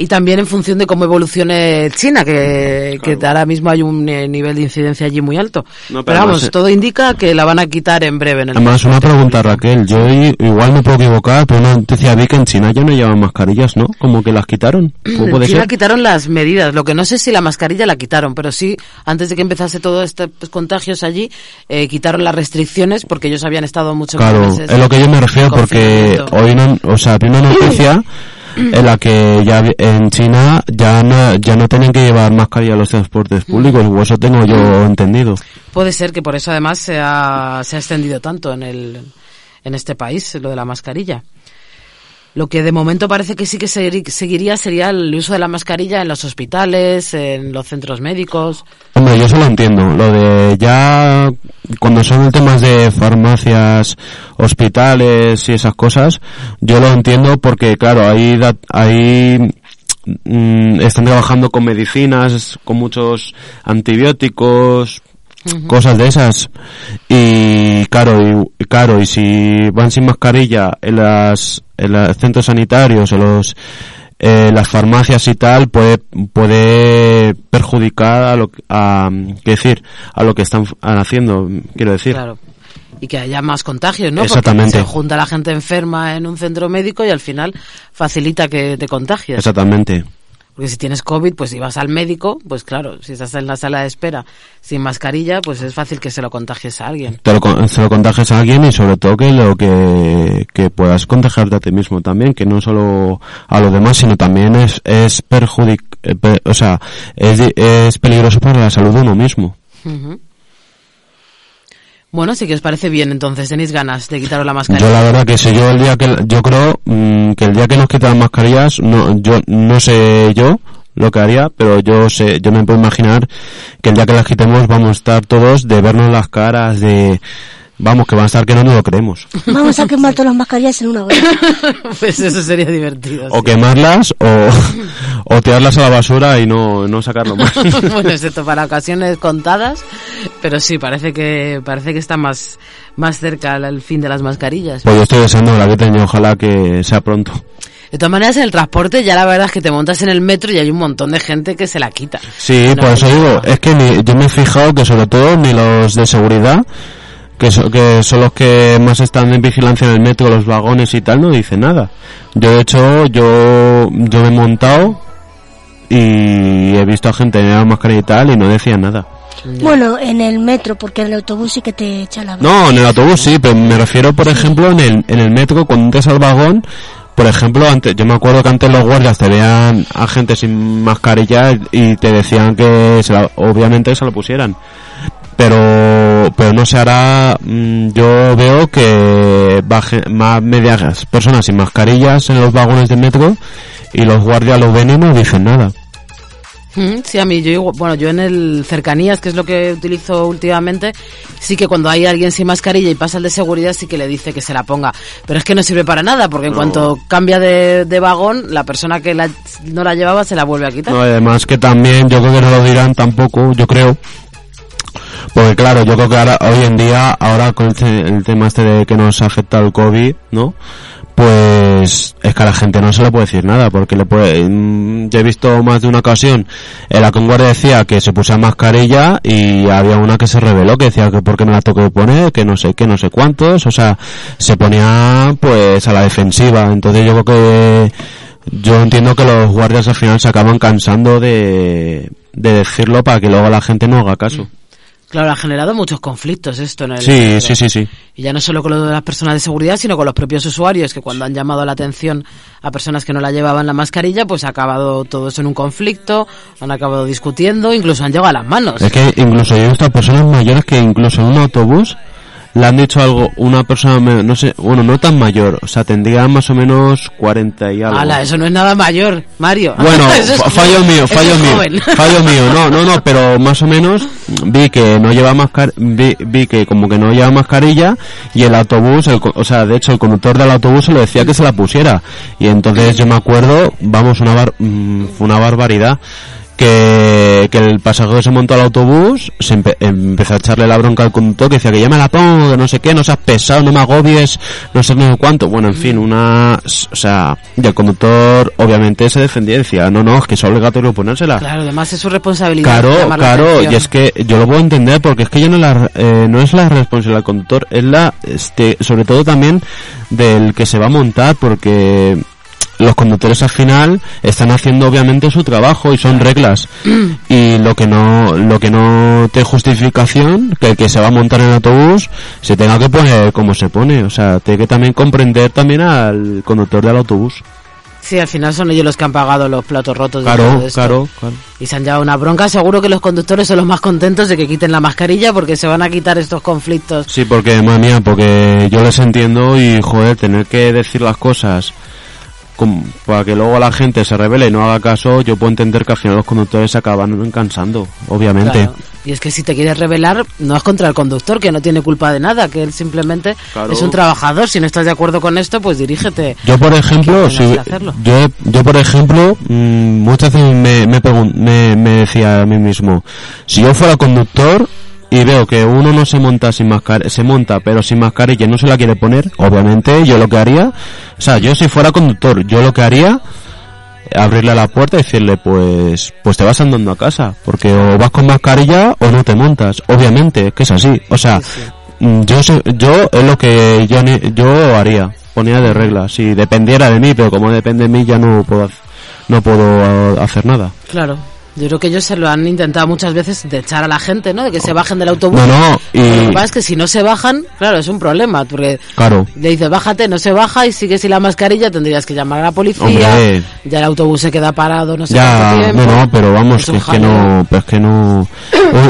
Y también en función de cómo evolucione China, que, que ahora mismo hay un eh, nivel de incidencia allí muy alto. No, pero pero vamos, además, eh, todo indica que la van a quitar en breve. En el Además, una pregunta. Raquel. Yo igual me puedo equivocar, pero una noticia vi que en China ya no llevan mascarillas, ¿no? Como que las quitaron. ¿Cómo En puede China ser? quitaron las medidas. Lo que no sé si la mascarilla la quitaron, pero sí, antes de que empezase todo pues, contagios allí, eh, quitaron las restricciones porque ellos habían estado mucho Claro, es lo que yo me refiero en porque hoy no, o sea, vi una noticia en la que ya en China ya no, ya no tienen que llevar mascarilla a los transportes públicos, o eso tengo yo entendido. Puede ser que por eso además se ha, se ha extendido tanto en el en este país lo de la mascarilla. Lo que de momento parece que sí que segui- seguiría sería el uso de la mascarilla en los hospitales, en los centros médicos. Hombre, yo eso lo entiendo, lo de ya cuando son temas de farmacias, hospitales y esas cosas, yo lo entiendo porque claro, ahí ahí mm, están trabajando con medicinas, con muchos antibióticos, cosas de esas y claro y, claro y si van sin mascarilla en las en los centros sanitarios en los eh, las farmacias y tal puede puede perjudicar a lo a qué decir a lo que están haciendo quiero decir Claro. Y que haya más contagios, ¿no? Exactamente. Porque se junta la gente enferma en un centro médico y al final facilita que te contagies. exactamente Porque si tienes COVID, pues si vas al médico, pues claro, si estás en la sala de espera sin mascarilla, pues es fácil que se lo contagies a alguien. te lo, se lo contagies a alguien y sobre todo que lo que, que puedas contagiarte a ti mismo también, que no solo a los demás, sino también es, es perjudic, eh, o sea, es, peligroso para la salud de uno mismo. Bueno, sí que os parece bien, entonces tenéis ganas de quitaros la mascarilla. Yo la verdad que si yo el día que, yo creo mm, que el día que nos quitan las mascarillas, no, yo, no sé yo lo que haría, pero yo sé, yo me puedo imaginar que el día que las quitemos vamos a estar todos de vernos las caras, de, vamos, que van a estar que no nos lo creemos. Vamos a quemar todas las mascarillas en una vez. pues eso sería divertido. O sí. quemarlas o, o tirarlas a la basura y no, no sacarlo más. bueno, excepto para ocasiones contadas, pero sí, parece que parece que está más más cerca el- fin de las mascarillas. Pues yo estoy deseando la que y ojalá que sea pronto. De todas maneras, en el transporte ya la verdad es que te montas en el metro y hay un montón de gente que se la quita. Sí, No, por eso digo, es que ni- yo me he fijado que sobre todo ni los de seguridad, que, so- que son los que más están en vigilancia en el metro, los vagones y tal, no dicen nada. Yo de hecho, yo, yo me he montado y he visto a gente en la mascarilla y tal y no decían nada. Bueno, en el metro, porque en el autobús sí que te echa la. No, en el autobús sí, pero me refiero, por ejemplo, en el, en el metro, cuando entras al vagón, por ejemplo, antes, yo me acuerdo que antes los guardias te veían a gente sin mascarilla y te decían que se la- obviamente se lo pusieran. Pero, pero no se hará, mm, yo veo que baje, más medias personas sin mascarillas en los vagones de metro y los guardias lo ven y no dicen nada. Mm, Sí, a mí, yo, igual- bueno, yo en el cercanías, que es lo que utilizo últimamente, sí que cuando hay alguien sin mascarilla y pasa el de seguridad, sí que le dice que se la ponga. Pero es que no sirve para nada, porque en cuanto cambia de, de vagón, la persona que la- no la llevaba se la vuelve a quitar. No, además que también yo creo que no lo dirán tampoco, yo creo. Porque claro, yo creo que ahora, hoy en día, ahora con este- el tema este de que nos afecta el COVID, ¿no? Pues es que a la gente no se le puede decir nada, porque le puede, mm, yo he visto más de una ocasión en la que un guardia decía que se pusiera mascarilla y había una que se reveló que decía que por qué me la que poner, que no sé qué, no sé cuántos, o sea, se ponía pues a la defensiva, entonces yo creo que yo entiendo que los guardias al final se acaban cansando de, de decirlo para que luego la gente no haga caso. Claro, ha generado muchos conflictos esto en el Sí, sí, sí, sí. Y ya no solo con lo de las personas de seguridad, sino con los propios usuarios, que cuando han llamado la atención a personas que no la llevaban la mascarilla, pues ha acabado todo eso en un conflicto, han acabado discutiendo, incluso han llegado a las manos. Es que incluso yo he visto personas mayores que incluso en un autobús le han dicho algo, una persona, no sé, bueno, no tan mayor, o sea, tendría más o menos 40 y algo. Ala, eso no es nada mayor, Mario. Bueno, es fallo mío, fallo mío, joven. fallo mío, no, no, no, pero más o menos vi que no lleva mascar, vi, vi que como que no lleva mascarilla y el autobús, el o sea, de hecho el conductor del autobús se le decía que se la pusiera y entonces yo me acuerdo, vamos, una bar, mm, una barbaridad que, que el pasajero se montó al autobús, se empe- empezó a echarle la bronca al conductor que decía que ya me la pongo, que no sé qué, no seas pesado, no me agobies, no sé no sé cuánto. Bueno, en fin, una, o sea, y el conductor obviamente se defendía y decía, no, no, es que es obligatorio ponérsela. Claro, además es su responsabilidad. Claro, claro, y es que yo lo puedo entender porque es que ya no, es la, eh, no es la responsabilidad del conductor, es la, este, sobre todo también del que se va a montar porque los conductores al final están haciendo obviamente su trabajo y son reglas y lo que no lo que no te justificación que el que se va a montar en el autobús se tenga que poner como se pone o sea tiene que también comprender también al conductor del autobús Sí, al final son ellos los que han pagado los platos rotos. de claro todo esto. claro claro Y se han llevado una bronca. Seguro que los conductores son los más contentos de que quiten la mascarilla porque se van a quitar estos conflictos. Sí, porque, madre mía, porque yo les entiendo y, joder, tener que decir las cosas para que luego la gente se revele y no haga caso, yo puedo entender que al final los conductores se acaban cansando, obviamente. Claro. Y es que si te quieres rebelar, no es contra el conductor, que no tiene culpa de nada, que él simplemente Claro. es un trabajador. Si no estás de acuerdo con esto, pues dirígete. Yo, por ejemplo, si, yo, yo, por ejemplo, mm, muchas veces me, me, me decía a mí mismo, si yo fuera conductor y veo que uno no se monta sin mascarilla, se monta pero sin mascarilla y no se la quiere poner, obviamente yo lo que haría, o sea, yo si fuera conductor, yo lo que haría, abrirle la puerta y decirle, pues, pues te vas andando a casa, porque o vas con mascarilla o no te montas, obviamente, es que es así, o sea, mm, yo sé- yo es lo que yo, ni- yo haría, ponía de regla, si dependiera de mí, pero como depende de mí ya no puedo, no puedo eh, hacer nada. Claro. Yo creo que ellos se lo han intentado muchas veces de echar a la gente, ¿no? De que se bajen del autobús. No, no, y- Lo que pasa es que si no se bajan, claro, es un problema, porque Claro. le dices bájate, no se baja y sigue sin la mascarilla, tendrías que llamar a la policía, Hombre. ya el autobús se queda parado, no sé Ya, tiempo. no, no, pero vamos, Es que es no, pero es que no,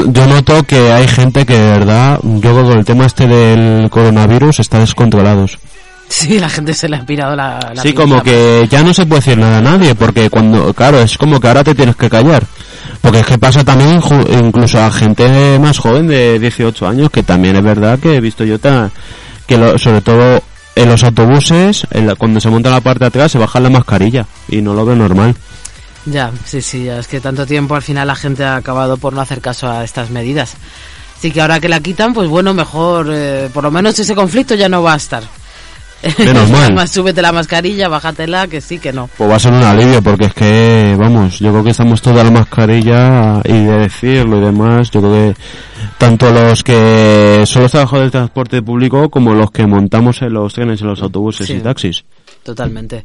yo noto que hay gente que de verdad, yo creo que con el tema este del coronavirus está descontrolados. Sí, la gente se le ha pirado la, la Sí, como que ya no se puede decir nada a nadie, porque cuando, claro, es como que ahora te tienes que callar. Porque es que pasa también incluso a gente más joven de 18 años, que también es verdad que he visto yo ta- que lo- sobre todo en los autobuses, en la- cuando se monta la parte de atrás, se baja la mascarilla, y no lo veo normal. Ya, sí, sí, ya es que tanto tiempo al final la gente ha acabado por no hacer caso a estas medidas. Así que ahora que la quitan, pues bueno, mejor, eh, por lo menos ese conflicto ya no va a estar. Menos mal. Más súbete la mascarilla, bájatela, que sí, que no. Pues va a ser un alivio, porque es que, vamos, yo creo que estamos toda la mascarilla y de decirlo y demás, yo creo que tanto los que son los trabajadores del transporte público como los que montamos en los trenes, en los autobuses Sí. y taxis. totalmente.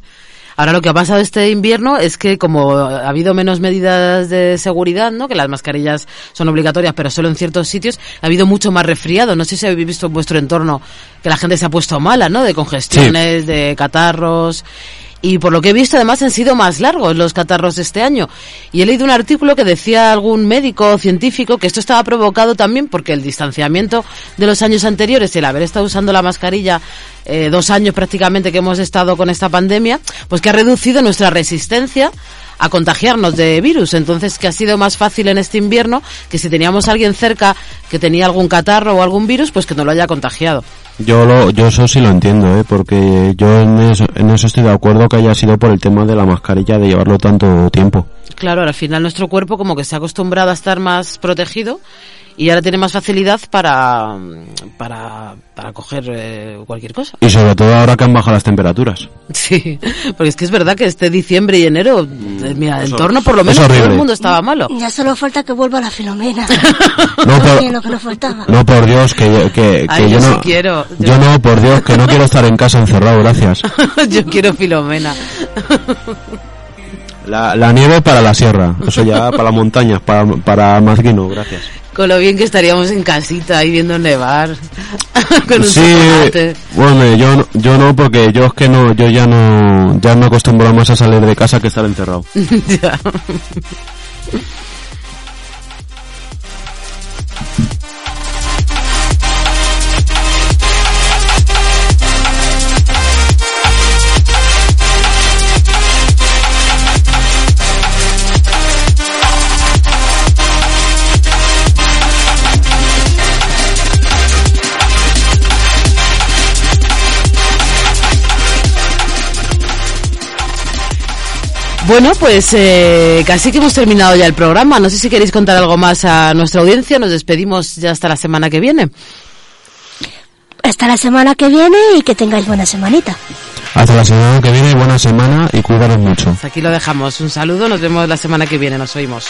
Ahora lo que ha pasado este invierno es que como ha habido menos medidas de seguridad, ¿no? Que las mascarillas son obligatorias, pero solo en ciertos sitios, ha habido mucho más resfriado. No sé si habéis visto en vuestro entorno que la gente se ha puesto mala, ¿no? De congestiones, de catarros. Y por lo que he visto, además, han sido más largos los catarros este año. Y he leído un artículo que decía algún médico o científico que esto estaba provocado también porque el distanciamiento de los años anteriores, el haber estado usando la mascarilla eh, dos años prácticamente que hemos estado con esta pandemia, pues que ha reducido nuestra resistencia a contagiarnos de virus. Entonces, que ha sido más fácil en este invierno que si teníamos alguien cerca que tenía algún catarro o algún virus, pues que no lo haya contagiado. Yo lo, yo eso sí lo entiendo, ¿eh? porque yo en eso, en eso estoy de acuerdo que haya sido por el tema de la mascarilla de llevarlo tanto tiempo. Claro, al final nuestro cuerpo como que se ha acostumbrado a estar más protegido y ahora tiene más facilidad para, para, para coger eh, cualquier cosa. Y sobre todo ahora que han bajado las temperaturas. Sí, porque es que es verdad que este diciembre y enero, eh, mira, el eso- entorno por lo menos todo el mundo estaba malo. Ya solo falta que vuelva la filomena. No, por, Sí, lo que nos faltaba. no, por Dios, que, yo- que, que Ay, yo yo sí no... quiero. Yo no, por Dios, que no quiero estar en casa encerrado, gracias. Yo quiero Filomena. La, la nieve para la sierra, eso ya para las montañas, para, para Mazguino, gracias. Con lo bien que estaríamos en casita ahí viendo nevar. Con un sí, chocolate. bueno, yo, no- yo no, porque yo es que no, yo ya no, ya me acostumbro más a salir de casa que estar encerrado. Ya. Bueno, pues eh, casi que hemos terminado ya el programa. No sé si queréis contar algo más a nuestra audiencia. Nos despedimos ya hasta la semana que viene. Hasta la semana que viene y que tengáis buena semanita. Hasta la semana que viene, buena semana y cuidaros mucho. Hasta aquí lo dejamos. Un saludo. Nos vemos la semana que viene. Nos oímos.